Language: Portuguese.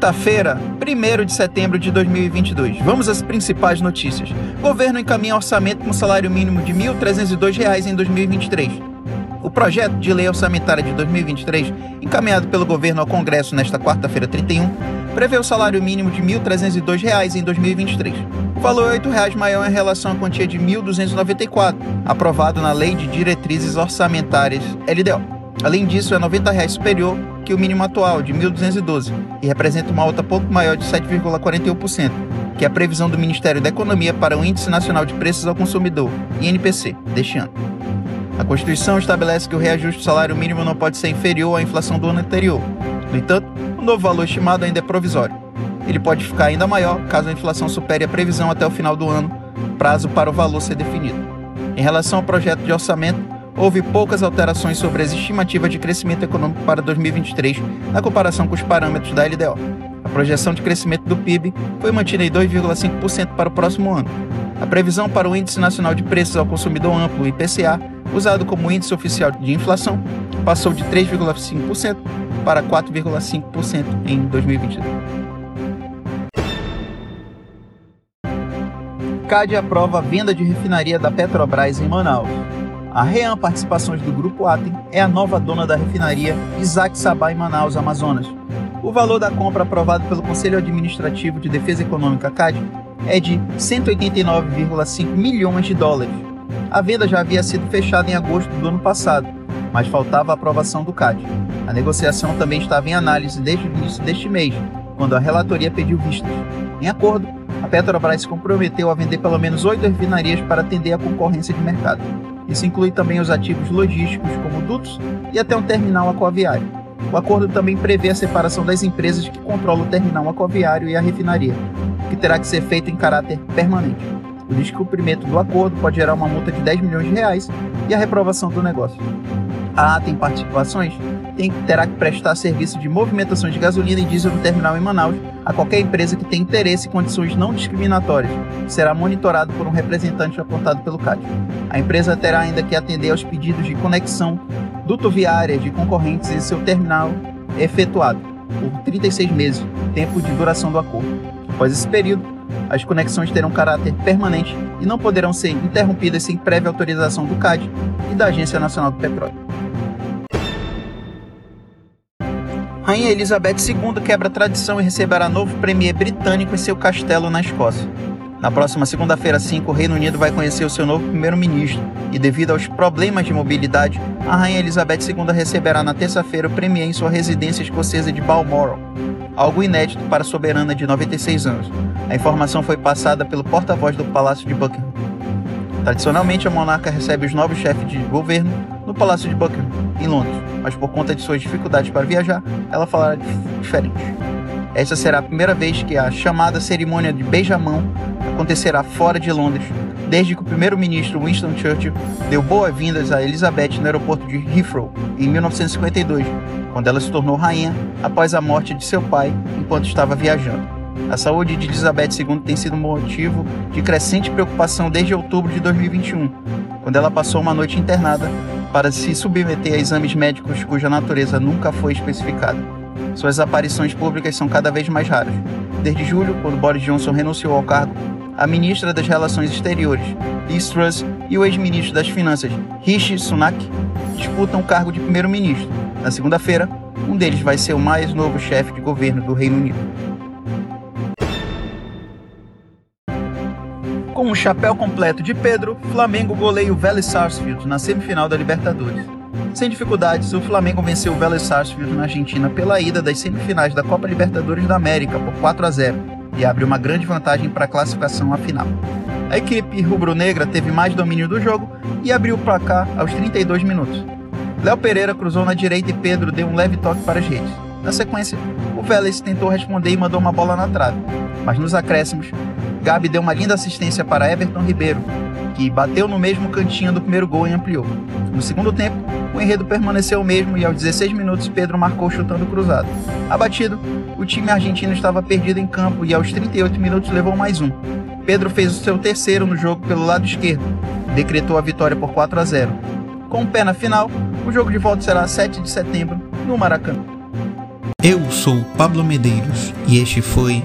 Quinta-feira, 1 de setembro de 2022. Vamos às principais notícias. Governo encaminha orçamento com salário mínimo de R$ 1.302 em 2023. O projeto de lei orçamentária de 2023, encaminhado pelo governo ao Congresso nesta quarta-feira 31, prevê o salário mínimo de R$ 1.302 em 2023. O valor é R$ 8 maior em relação à quantia de R$ 1.294, aprovado na Lei de Diretrizes Orçamentárias LDO. Além disso, é 90 reais superior que o mínimo atual, de 1.212, e representa uma alta pouco maior de 7,41%, que é a previsão do Ministério da Economia para o Índice Nacional de Preços ao Consumidor, INPC, deste ano. A Constituição estabelece que o reajuste do salário mínimo não pode ser inferior à inflação do ano anterior. No entanto, o novo valor estimado ainda é provisório. Ele pode ficar ainda maior caso a inflação supere a previsão até o final do ano, prazo para o valor ser definido. Em relação ao projeto de orçamento, houve poucas alterações sobre as estimativas de crescimento econômico para 2023 na comparação com os parâmetros da LDO. A projeção de crescimento do PIB foi mantida em 2,5% para o próximo ano. A previsão para o Índice Nacional de Preços ao Consumidor Amplo, IPCA, usado como índice oficial de inflação, passou de 3,5% para 4,5% em 2022. CAD aprova a venda de refinaria da Petrobras em Manaus. A Ream Participações do Grupo Atem é a nova dona da refinaria Isaac Sabá em Manaus, Amazonas. O valor da compra aprovado pelo Conselho Administrativo de Defesa Econômica CAD é de 189,5 milhões de dólares. A venda já havia sido fechada em agosto do ano passado, mas faltava a aprovação do CAD. A negociação também estava em análise desde o início deste mês, quando a relatoria pediu vistas. Em acordo, a Petrobras se comprometeu a vender pelo menos oito refinarias para atender a concorrência de mercado. Isso inclui também os ativos logísticos, como dutos e até um terminal aquaviário. O acordo também prevê a separação das empresas que controlam o terminal aquaviário e a refinaria, que terá que ser feito em caráter permanente. O descumprimento do acordo pode gerar uma multa de 10 milhões de reais e a reprovação do negócio. A ATA em participações tem, terá que prestar serviço de movimentação de gasolina e diesel no terminal em Manaus a qualquer empresa que tenha interesse em condições não discriminatórias. Será monitorado por um representante apontado pelo CAD. A empresa terá ainda que atender aos pedidos de conexão dutoviária de concorrentes em seu terminal efetuado por 36 meses, tempo de duração do acordo. Após esse período, as conexões terão caráter permanente e não poderão ser interrompidas sem prévia autorização do CAD e da Agência Nacional do Petróleo. Rainha Elizabeth II quebra a tradição e receberá novo premier britânico em seu castelo na Escócia. Na próxima segunda-feira, 5, o Reino Unido vai conhecer o seu novo primeiro-ministro e, devido aos problemas de mobilidade, a Rainha Elizabeth II receberá na terça-feira o premier em sua residência escocesa de Balmoral, algo inédito para a soberana de 96 anos. A informação foi passada pelo porta-voz do Palácio de Buckingham. Tradicionalmente, a monarca recebe os novos chefes de governo no Palácio de Buckingham, em Londres, mas por conta de suas dificuldades para viajar, ela falará diferente. Essa será a primeira vez que a chamada cerimônia de beijamão acontecerá fora de Londres, desde que o primeiro-ministro Winston Churchill deu boas-vindas a Elizabeth no aeroporto de Heathrow em 1952, quando ela se tornou rainha após a morte de seu pai enquanto estava viajando. A saúde de Elizabeth II tem sido motivo de crescente preocupação desde outubro de 2021, quando ela passou uma noite internada para se submeter a exames médicos cuja natureza nunca foi especificada. Suas aparições públicas são cada vez mais raras. Desde julho, quando Boris Johnson renunciou ao cargo, a ministra das Relações Exteriores, Liz Truss, e o ex-ministro das Finanças, Rishi Sunak, disputam o cargo de primeiro-ministro. Na segunda-feira, um deles vai ser o mais novo chefe de governo do Reino Unido. Com um chapéu completo de Pedro, Flamengo goleia o Vélez Sarsfield na semifinal da Libertadores. Sem dificuldades, o Flamengo venceu o Vélez Sarsfield na Argentina pela ida das semifinais da Copa Libertadores da América por 4 a 0 e abre uma grande vantagem para a classificação à final. A equipe rubro-negra teve mais domínio do jogo e abriu o placar aos 32 minutos. Léo Pereira cruzou na direita e Pedro deu um leve toque para as redes. Na sequência, o Vélez tentou responder e mandou uma bola na trave, mas nos acréscimos, Gabi deu uma linda assistência para Everton Ribeiro, que bateu no mesmo cantinho do primeiro gol e ampliou. No segundo tempo, o enredo permaneceu o mesmo e aos 16 minutos Pedro marcou chutando cruzado. Abatido, o time argentino estava perdido em campo e aos 38 minutos levou mais um. Pedro fez o seu terceiro no jogo pelo lado esquerdo, decretou a vitória por 4 a 0. Com o pé na final, o jogo de volta será 7 de setembro, no Maracanã. Eu sou Pablo Medeiros e este foi